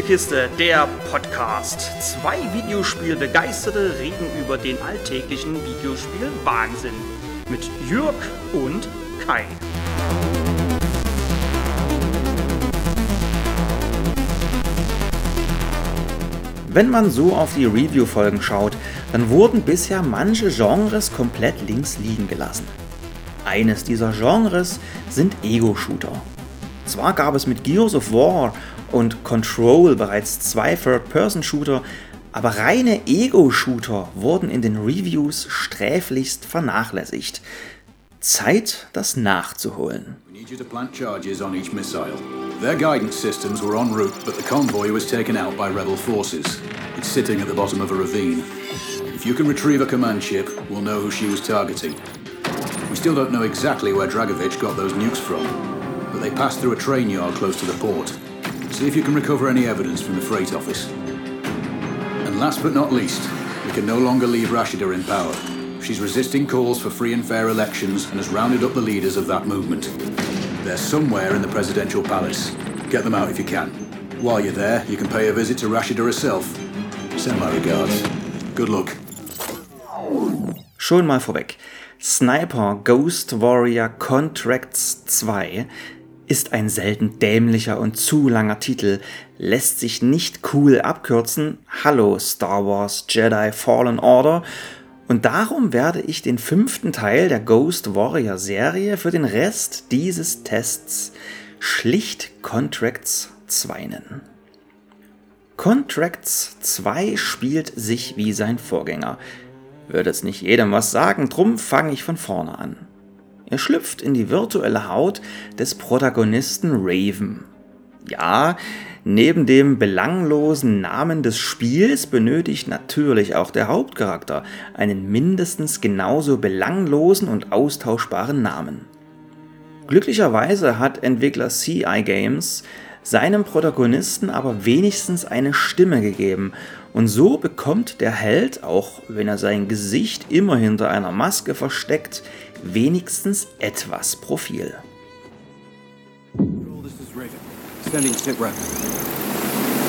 Spielekiste, der Podcast. Zwei Videospielbegeisterte reden über den alltäglichen Videospiel-Wahnsinn. Mit Jürg und Kai. Wenn man so auf die Review-Folgen schaut, dann wurden bisher manche Genres komplett links liegen gelassen. Eines dieser Genres sind Ego-Shooter. Zwar gab es mit Gears of War und Control bereits zwei Third-Person-Shooter, aber reine Ego-Shooter wurden in den Reviews sträflichst vernachlässigt. Zeit, das nachzuholen. We need you to plant charges on each missile. Their guidance systems were en route, but the convoy was taken out by rebel forces. It's sitting at the bottom of a ravine. If you can retrieve a command ship, we'll know who she was targeting. We still don't know exactly where Dragovich got those nukes from, but they passed through a train yard close to the port. See if you can recover any evidence from the freight office. And last but not least, we can no longer leave Rashida in power. She's resisting calls for free and fair elections and has rounded up the leaders of that movement. They're somewhere in the presidential palace. Get them out if you can. While you're there, you can pay a visit to Rashida herself. Send my regards. Good luck. Schon mal vorweg. Sniper Ghost Warrior Contracts 2 ist ein selten dämlicher und zu langer Titel, lässt sich nicht cool abkürzen. Hallo Star Wars Jedi Fallen Order und darum werde ich den fünften Teil der Ghost Warrior Serie für den Rest dieses Tests schlicht Contracts 2 nennen. Contracts 2 spielt sich wie sein Vorgänger. Würde es nicht jedem was sagen, drum fange ich von vorne an. Er schlüpft in die virtuelle Haut des Protagonisten Raven. Ja, Neben dem belanglosen Namen des Spiels benötigt natürlich auch der Hauptcharakter einen mindestens genauso belanglosen und austauschbaren Namen. Glücklicherweise hat Entwickler CI Games seinem Protagonisten aber wenigstens eine Stimme gegeben und so bekommt der Held, auch wenn er sein Gesicht immer hinter einer Maske versteckt, wenigstens etwas Profil. Sending sit rep.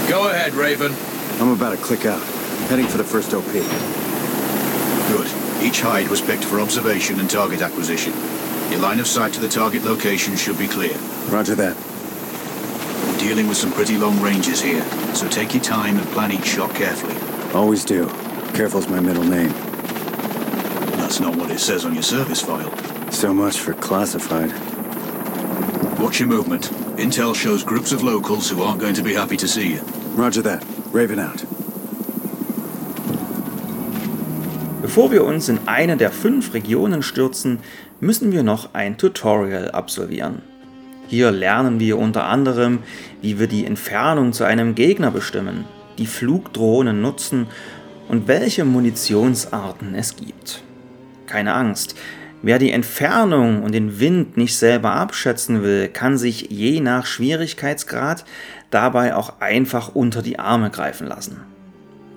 Go ahead, Raven. I'm about to click out. Heading for the first OP. Good. Each hide was picked for observation and target acquisition. Your line of sight to the target location should be clear. Roger that. We're dealing with some pretty long ranges here, so take your time and plan each shot carefully. Always do. Careful's my middle name. Not what it says on your service file. So much for classified. Watch your movement. Intel shows groups of locals who aren't going to be happy to see you. Roger that. Raven out. Bevor wir uns in eine der fünf Regionen stürzen, müssen wir noch ein Tutorial absolvieren. Hier lernen wir unter anderem, wie wir die Entfernung zu einem Gegner bestimmen, die Flugdrohnen nutzen und welche Munitionsarten es gibt. Keine Angst, Wer die Entfernung und den Wind nicht selber abschätzen will, kann sich je nach Schwierigkeitsgrad dabei auch einfach unter die Arme greifen lassen.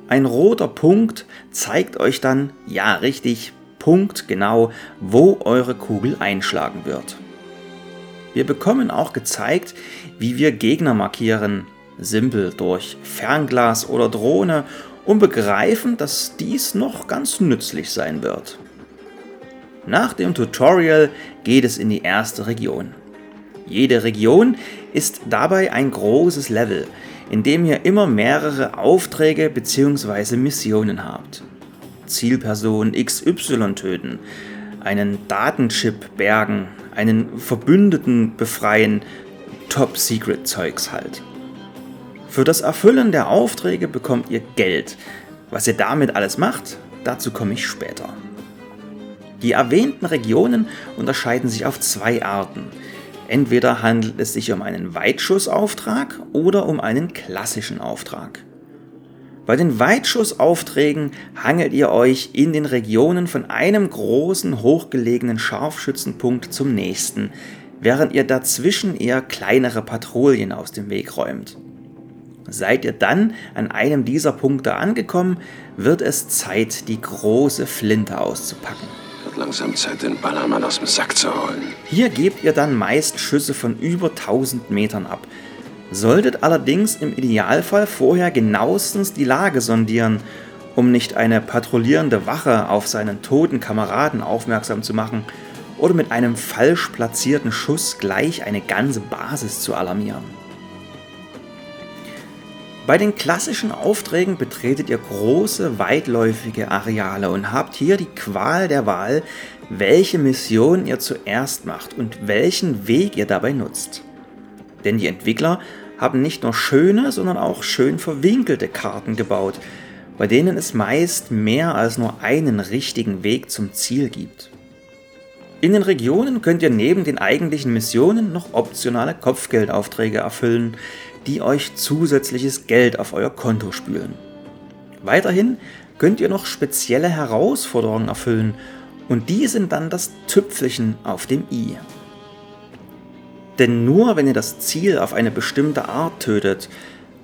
Ein roter Punkt zeigt euch dann, ja richtig, Punkt genau, wo eure Kugel einschlagen wird. Wir bekommen auch gezeigt, wie wir Gegner markieren, simpel durch Fernglas oder Drohne und begreifen, dass dies noch ganz nützlich sein wird. Nach dem Tutorial geht es in die erste Region. Jede Region ist dabei ein großes Level, in dem ihr immer mehrere Aufträge bzw. Missionen habt. Zielperson XY töten, einen Datenchip bergen, einen Verbündeten befreien, Top-Secret-Zeugs halt. Für das Erfüllen der Aufträge bekommt ihr Geld. Was ihr damit alles macht, dazu komme ich später. Die erwähnten Regionen unterscheiden sich auf zwei Arten. Entweder handelt es sich um einen Weitschussauftrag oder um einen klassischen Auftrag. Bei den Weitschussaufträgen hangelt ihr euch in den Regionen von einem großen hochgelegenen Scharfschützenpunkt zum nächsten, während ihr dazwischen eher kleinere Patrouillen aus dem Weg räumt. Seid ihr dann an einem dieser Punkte angekommen, wird es Zeit, die große Flinte auszupacken. Wird langsam Zeit, den Ballermann aus dem Sack zu holen. Hier gebt ihr dann meist Schüsse von über 1000 Metern ab. Solltet allerdings im Idealfall vorher genauestens die Lage sondieren, um nicht eine patrouillierende Wache auf seinen toten Kameraden aufmerksam zu machen oder mit einem falsch platzierten Schuss gleich eine ganze Basis zu alarmieren. Bei den klassischen Aufträgen betretet ihr große, weitläufige Areale und habt hier die Qual der Wahl, welche Mission ihr zuerst macht und welchen Weg ihr dabei nutzt. Denn die Entwickler haben nicht nur schöne, sondern auch schön verwinkelte Karten gebaut, bei denen es meist mehr als nur einen richtigen Weg zum Ziel gibt. In den Regionen könnt ihr neben den eigentlichen Missionen noch optionale Kopfgeldaufträge erfüllen, die euch zusätzliches Geld auf euer Konto spülen. Weiterhin könnt ihr noch spezielle Herausforderungen erfüllen und die sind dann das Tüpfelchen auf dem i. Denn nur wenn ihr das Ziel auf eine bestimmte Art tötet,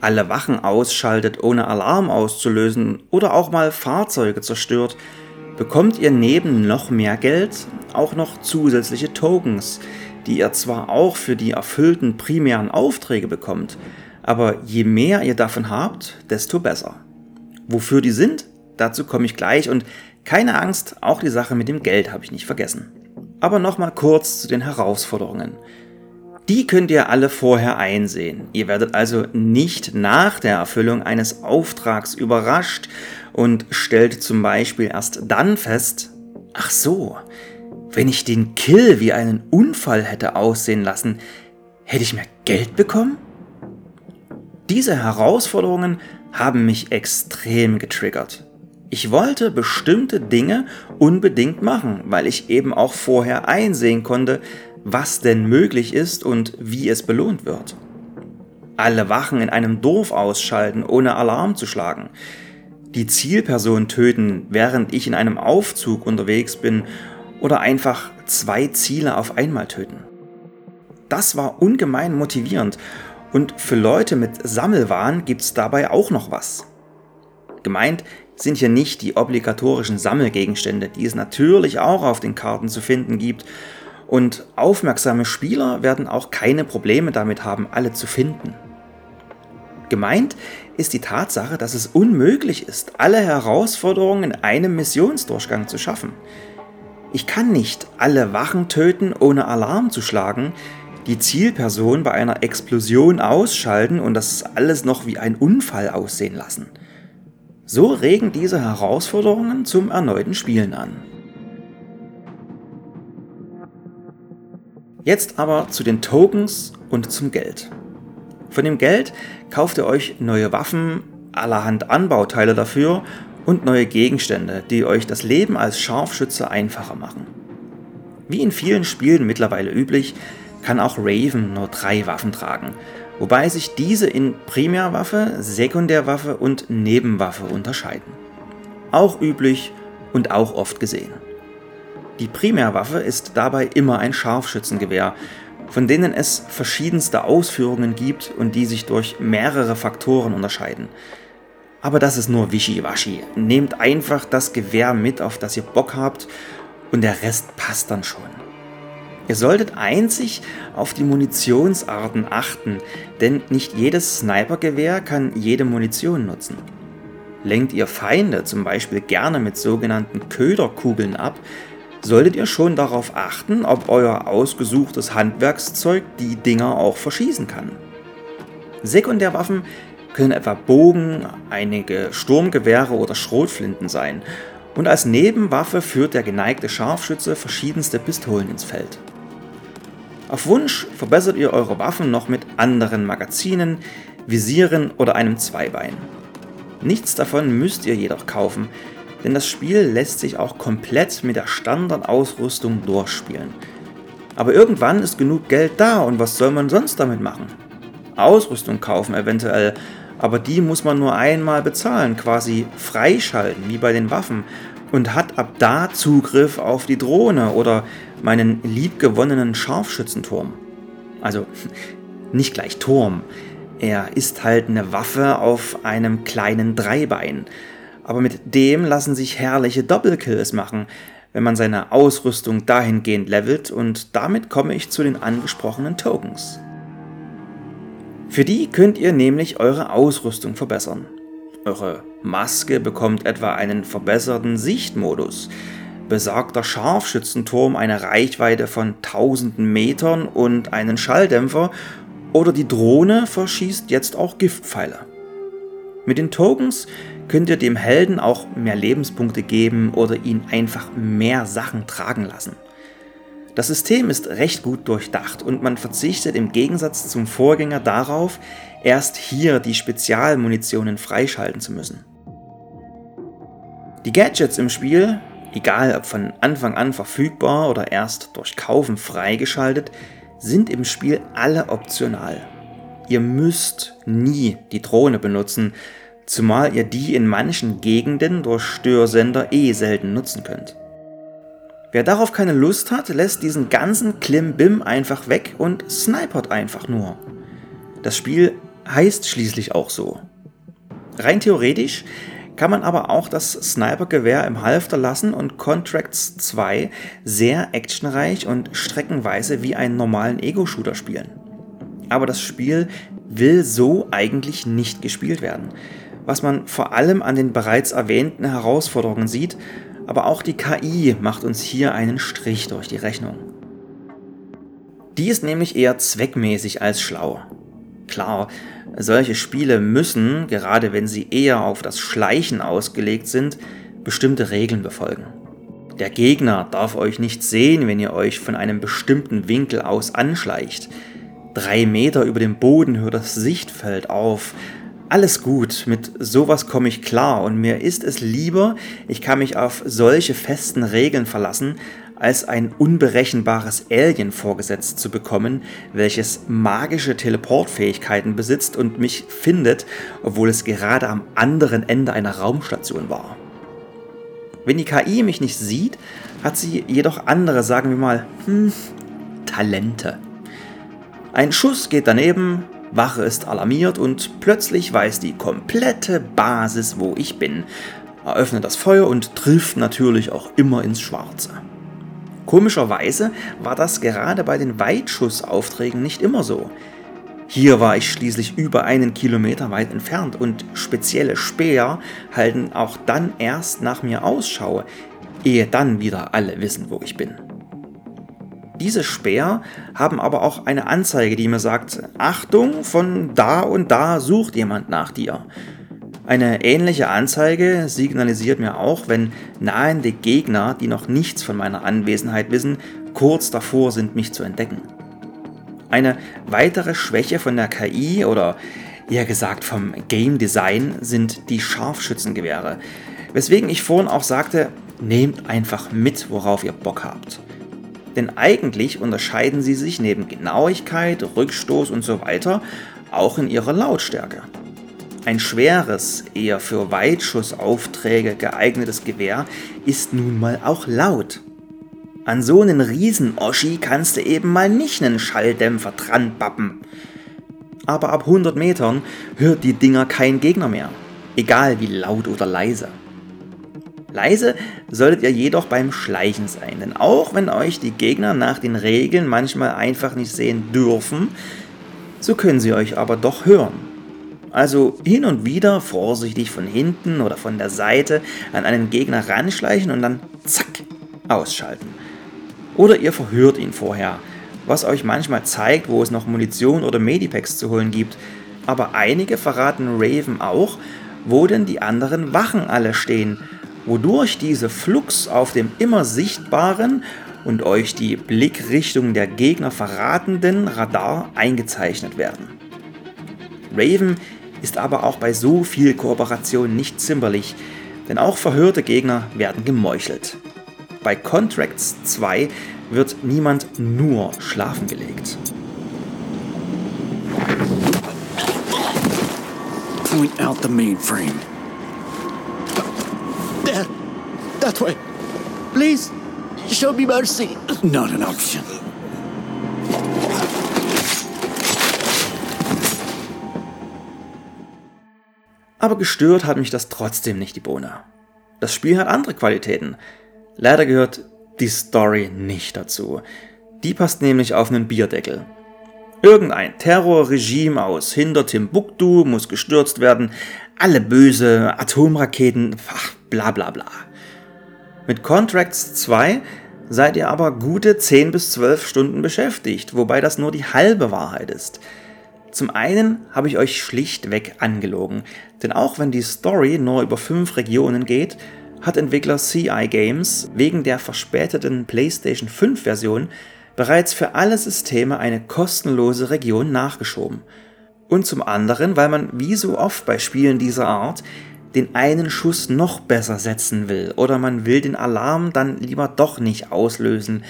alle Wachen ausschaltet, ohne Alarm auszulösen oder auch mal Fahrzeuge zerstört, bekommt ihr neben noch mehr Geld auch noch zusätzliche Tokens, die ihr zwar auch für die erfüllten primären Aufträge bekommt, aber je mehr ihr davon habt, desto besser. Wofür die sind, dazu komme ich gleich und keine Angst, auch die Sache mit dem Geld habe ich nicht vergessen. Aber nochmal kurz zu den Herausforderungen. Die könnt ihr alle vorher einsehen. Ihr werdet also nicht nach der Erfüllung eines Auftrags überrascht und stellt zum Beispiel erst dann fest, ach so, wenn ich den Kill wie einen Unfall hätte aussehen lassen, hätte ich mehr Geld bekommen? Diese Herausforderungen haben mich extrem getriggert. Ich wollte bestimmte Dinge unbedingt machen, weil ich eben auch vorher einsehen konnte, was denn möglich ist und wie es belohnt wird. Alle Wachen in einem Dorf ausschalten, ohne Alarm zu schlagen. Die Zielperson töten, während ich in einem Aufzug unterwegs bin oder einfach zwei Ziele auf einmal töten. Das war ungemein motivierend und für Leute mit Sammelwahn gibt es dabei auch noch was. Gemeint sind hier nicht die obligatorischen Sammelgegenstände, die es natürlich auch auf den Karten zu finden gibt, und aufmerksame Spieler werden auch keine Probleme damit haben, alle zu finden. Gemeint ist die Tatsache, dass es unmöglich ist, alle Herausforderungen in einem Missionsdurchgang zu schaffen. Ich kann nicht alle Wachen töten, ohne Alarm zu schlagen, die Zielperson bei einer Explosion ausschalten und das alles noch wie ein Unfall aussehen lassen. So regen diese Herausforderungen zum erneuten Spielen an. Jetzt aber zu den Tokens und zum Geld. Von dem Geld kauft ihr euch neue Waffen, allerhand Anbauteile dafür und neue Gegenstände, die euch das Leben als Scharfschütze einfacher machen. Wie in vielen Spielen mittlerweile üblich, kann auch Raven nur drei Waffen tragen, wobei sich diese in Primärwaffe, Sekundärwaffe und Nebenwaffe unterscheiden. Auch üblich und auch oft gesehen. Die Primärwaffe ist dabei immer ein Scharfschützengewehr, von denen es verschiedenste Ausführungen gibt und die sich durch mehrere Faktoren unterscheiden. Aber das ist nur Wischiwaschi. Nehmt einfach das Gewehr mit, auf das ihr Bock habt und der Rest passt dann schon. Ihr solltet einzig auf die Munitionsarten achten, denn nicht jedes Snipergewehr kann jede Munition nutzen. Lenkt ihr Feinde zum Beispiel gerne mit sogenannten Köderkugeln ab, solltet ihr schon darauf achten, ob euer ausgesuchtes Handwerkszeug die Dinger auch verschießen kann. Sekundärwaffen können etwa Bogen, einige Sturmgewehre oder Schrotflinten sein und als Nebenwaffe führt der geneigte Scharfschütze verschiedenste Pistolen ins Feld. Auf Wunsch verbessert ihr eure Waffen noch mit anderen Magazinen, Visieren oder einem Zweibein. Nichts davon müsst ihr jedoch kaufen, denn das Spiel lässt sich auch komplett mit der Standardausrüstung durchspielen. Aber irgendwann ist genug Geld da und was soll man sonst damit machen? Ausrüstung kaufen eventuell, aber die muss man nur einmal bezahlen, quasi freischalten, wie bei den Waffen, und hat ab da Zugriff auf die Drohne oder meinen liebgewonnenen Scharfschützenturm. Also nicht gleich Turm, er ist halt eine Waffe auf einem kleinen Dreibein aber mit dem lassen sich herrliche Doppelkills machen, wenn man seine Ausrüstung dahingehend levelt und damit komme ich zu den angesprochenen Tokens. Für die könnt ihr nämlich eure Ausrüstung verbessern. Eure Maske bekommt etwa einen verbesserten Sichtmodus. Besagter Scharfschützenturm eine Reichweite von tausenden Metern und einen Schalldämpfer oder die Drohne verschießt jetzt auch Giftpfeile. Mit den Tokens könnt ihr dem Helden auch mehr Lebenspunkte geben oder ihn einfach mehr Sachen tragen lassen. Das System ist recht gut durchdacht und man verzichtet im Gegensatz zum Vorgänger darauf, erst hier die Spezialmunitionen freischalten zu müssen. Die Gadgets im Spiel, egal ob von Anfang an verfügbar oder erst durch Kaufen freigeschaltet, sind im Spiel alle optional. Ihr müsst nie die Drohne benutzen, zumal ihr die in manchen Gegenden durch Störsender eh selten nutzen könnt. Wer darauf keine Lust hat, lässt diesen ganzen Klimbim einfach weg und snipert einfach nur. Das Spiel heißt schließlich auch so. Rein theoretisch kann man aber auch das Snipergewehr im Halfter lassen und Contracts 2 sehr actionreich und streckenweise wie einen normalen Ego-Shooter spielen. Aber das Spiel will so eigentlich nicht gespielt werden. Was man vor allem an den bereits erwähnten Herausforderungen sieht, aber auch die KI macht uns hier einen Strich durch die Rechnung. Die ist nämlich eher zweckmäßig als schlau. Klar, solche Spiele müssen, gerade wenn sie eher auf das Schleichen ausgelegt sind, bestimmte Regeln befolgen. Der Gegner darf euch nicht sehen, wenn ihr euch von einem bestimmten Winkel aus anschleicht. Drei Meter über dem Boden hört das Sichtfeld auf, alles gut, mit sowas komme ich klar und mir ist es lieber, ich kann mich auf solche festen Regeln verlassen, als ein unberechenbares Alien vorgesetzt zu bekommen, welches magische Teleportfähigkeiten besitzt und mich findet, obwohl es gerade am anderen Ende einer Raumstation war. Wenn die KI mich nicht sieht, hat sie jedoch andere, sagen wir mal, hm, Talente. Ein Schuss geht daneben, Wache ist alarmiert und plötzlich weiß die komplette Basis, wo ich bin, eröffnet das Feuer und trifft natürlich auch immer ins Schwarze. Komischerweise war das gerade bei den Weitschussaufträgen nicht immer so. Hier war ich schließlich über einen Kilometer weit entfernt und spezielle Speer halten auch dann erst nach mir Ausschau, ehe dann wieder alle wissen, wo ich bin. Diese Speer haben aber auch eine Anzeige, die mir sagt, Achtung, von da und da sucht jemand nach dir. Eine ähnliche Anzeige signalisiert mir auch, wenn nahende Gegner, die noch nichts von meiner Anwesenheit wissen, kurz davor sind, mich zu entdecken. Eine weitere Schwäche von der KI oder eher gesagt vom Game Design sind die Scharfschützengewehre, weswegen ich vorhin auch sagte, nehmt einfach mit, worauf ihr Bock habt. Denn eigentlich unterscheiden sie sich neben Genauigkeit, Rückstoß und so weiter auch in ihrer Lautstärke. Ein schweres, eher für Weitschussaufträge geeignetes Gewehr ist nun mal auch laut. An so einen Riesen-Oschi kannst du eben mal nicht einen Schalldämpfer dran bappen. Aber ab 100 Metern hört die Dinger kein Gegner mehr, egal wie laut oder leise. Leise solltet ihr jedoch beim Schleichen sein, denn auch wenn euch die Gegner nach den Regeln manchmal einfach nicht sehen dürfen, so können sie euch aber doch hören. Also hin und wieder vorsichtig von hinten oder von der Seite an einen Gegner ranschleichen und dann zack ausschalten. Oder ihr verhört ihn vorher, was euch manchmal zeigt, wo es noch Munition oder Medipacks zu holen gibt. Aber einige verraten Raven auch, wo denn die anderen Wachen alle stehen wodurch diese Flux auf dem immer sichtbaren und euch die Blickrichtung der Gegner verratenden Radar eingezeichnet werden. Raven ist aber auch bei so viel Kooperation nicht zimperlich, denn auch verhörte Gegner werden gemeuchelt. Bei Contracts 2 wird niemand nur schlafen gelegt. Point out the mainframe. That way. Please, show me mercy. Not an option. Aber gestört hat mich das trotzdem nicht die Bohne. Das Spiel hat andere Qualitäten. Leider gehört die Story nicht dazu. Die passt nämlich auf einen Bierdeckel. Irgendein Terrorregime aus hinter Timbuktu muss gestürzt werden, alle böse Atomraketen, ach, bla bla bla. Mit Contracts 2 seid ihr aber gute 10 bis 12 Stunden beschäftigt, wobei das nur die halbe Wahrheit ist. Zum einen habe ich euch schlichtweg angelogen, denn auch wenn die Story nur über 5 Regionen geht, hat Entwickler CI Games wegen der verspäteten PlayStation 5 Version bereits für alle Systeme eine kostenlose Region nachgeschoben. Und zum anderen, weil man wie so oft bei Spielen dieser Art den einen Schuss noch besser setzen will oder man will den Alarm dann lieber doch nicht auslösen,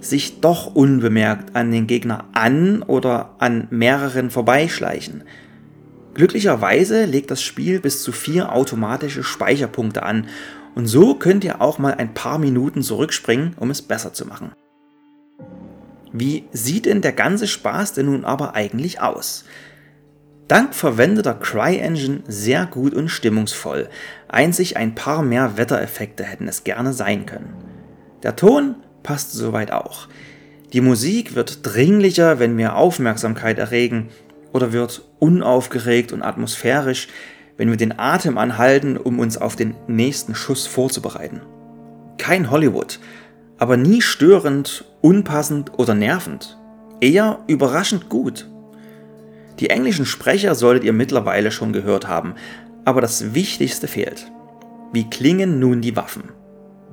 sich doch unbemerkt an den Gegner an oder an mehreren vorbeischleichen. Glücklicherweise legt das Spiel bis zu vier automatische Speicherpunkte an und so könnt ihr auch mal ein paar Minuten zurückspringen, um es besser zu machen. Wie sieht denn der ganze Spaß denn nun aber eigentlich aus? Dank verwendeter CryEngine sehr gut und stimmungsvoll, einzig ein paar mehr Wettereffekte hätten es gerne sein können. Der Ton passt soweit auch. Die Musik wird dringlicher, wenn wir Aufmerksamkeit erregen, oder wird unaufgeregt und atmosphärisch, wenn wir den Atem anhalten, um uns auf den nächsten Schuss vorzubereiten. Kein Hollywood, aber nie störend, unpassend oder nervend. Eher überraschend gut. Die englischen Sprecher solltet ihr mittlerweile schon gehört haben, aber das Wichtigste fehlt. Wie klingen nun die Waffen?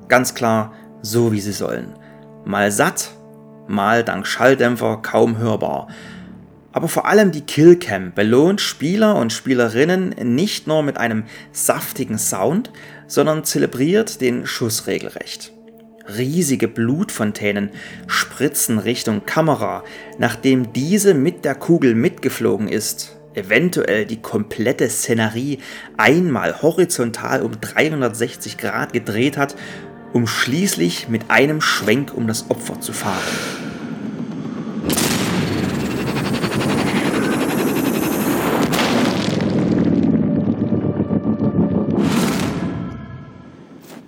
Ganz klar, so wie sie sollen. Mal satt, mal dank Schalldämpfer kaum hörbar. Aber vor allem die Killcam belohnt Spieler und Spielerinnen nicht nur mit einem saftigen Sound, sondern zelebriert den Schuss regelrecht. Riesige Blutfontänen spritzen Richtung Kamera, nachdem diese mit der Kugel mitgeflogen ist, eventuell die komplette Szenerie einmal horizontal um 360 Grad gedreht hat, um schließlich mit einem Schwenk um das Opfer zu fahren.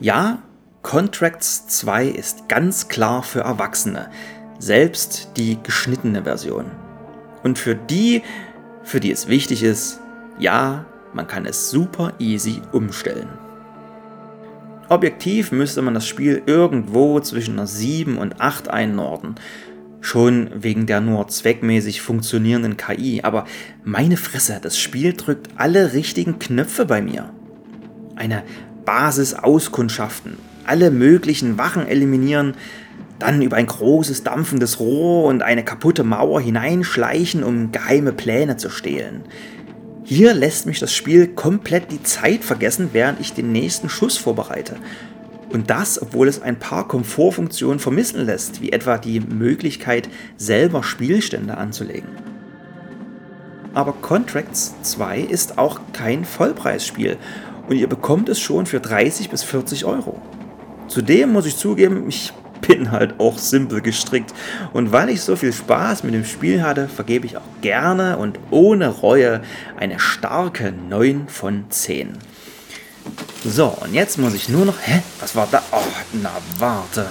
Ja, Contracts 2 ist ganz klar für Erwachsene, selbst die geschnittene Version. Und für die, für die es wichtig ist, ja, man kann es super easy umstellen. Objektiv müsste man das Spiel irgendwo zwischen einer 7 und 8 einordnen. Schon wegen der nur zweckmäßig funktionierenden KI, aber meine Fresse, das Spiel drückt alle richtigen Knöpfe bei mir. Eine Basis auskundschaften, alle möglichen Wachen eliminieren, dann über ein großes dampfendes Rohr und eine kaputte Mauer hineinschleichen, um geheime Pläne zu stehlen. Hier lässt mich das Spiel komplett die Zeit vergessen, während ich den nächsten Schuss vorbereite. Und das, obwohl es ein paar Komfortfunktionen vermissen lässt, wie etwa die Möglichkeit, selber Spielstände anzulegen. Aber Contracts 2 ist auch kein Vollpreisspiel und ihr bekommt es schon für 30 bis 40 Euro. Zudem muss ich zugeben, ich bin halt auch simpel gestrickt. Und weil ich so viel Spaß mit dem Spiel hatte, vergebe ich auch gerne und ohne Reue eine starke 9 von 10. So, und jetzt muss ich nur noch... Hä? Was war da? Oh, na warte.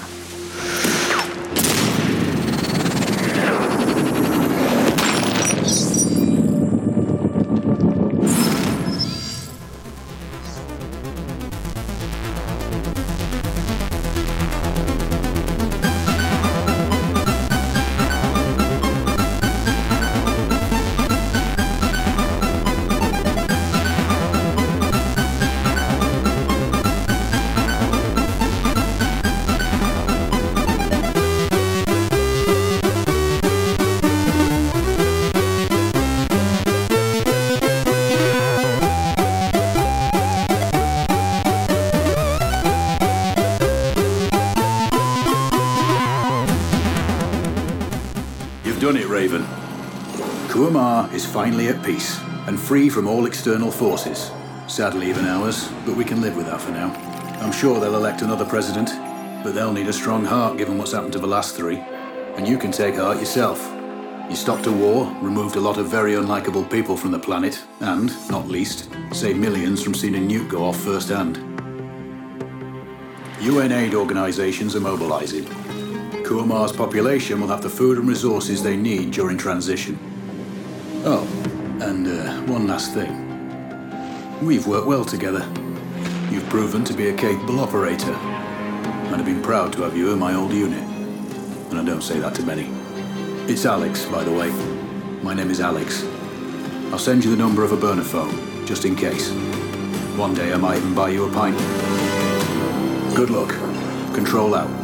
Is finally at peace and free from all external forces. Sadly, even ours, but we can live with that for now. I'm sure they'll elect another president, but they'll need a strong heart given what's happened to the last three. And you can take heart yourself. You stopped a war, removed a lot of very unlikable people from the planet, and, not least, saved millions from seeing a nuke go off firsthand. UN aid organizations are mobilizing. Kurmar's population will have the food and resources they need during transition. Oh, and uh, one last thing. We've worked well together. You've proven to be a capable operator. I'd have been proud to have you in my old unit. And I don't say that to many. It's Alex, by the way. My name is Alex. I'll send you the number of a burner phone, just in case. One day I might even buy you a pint. Good luck. Control out.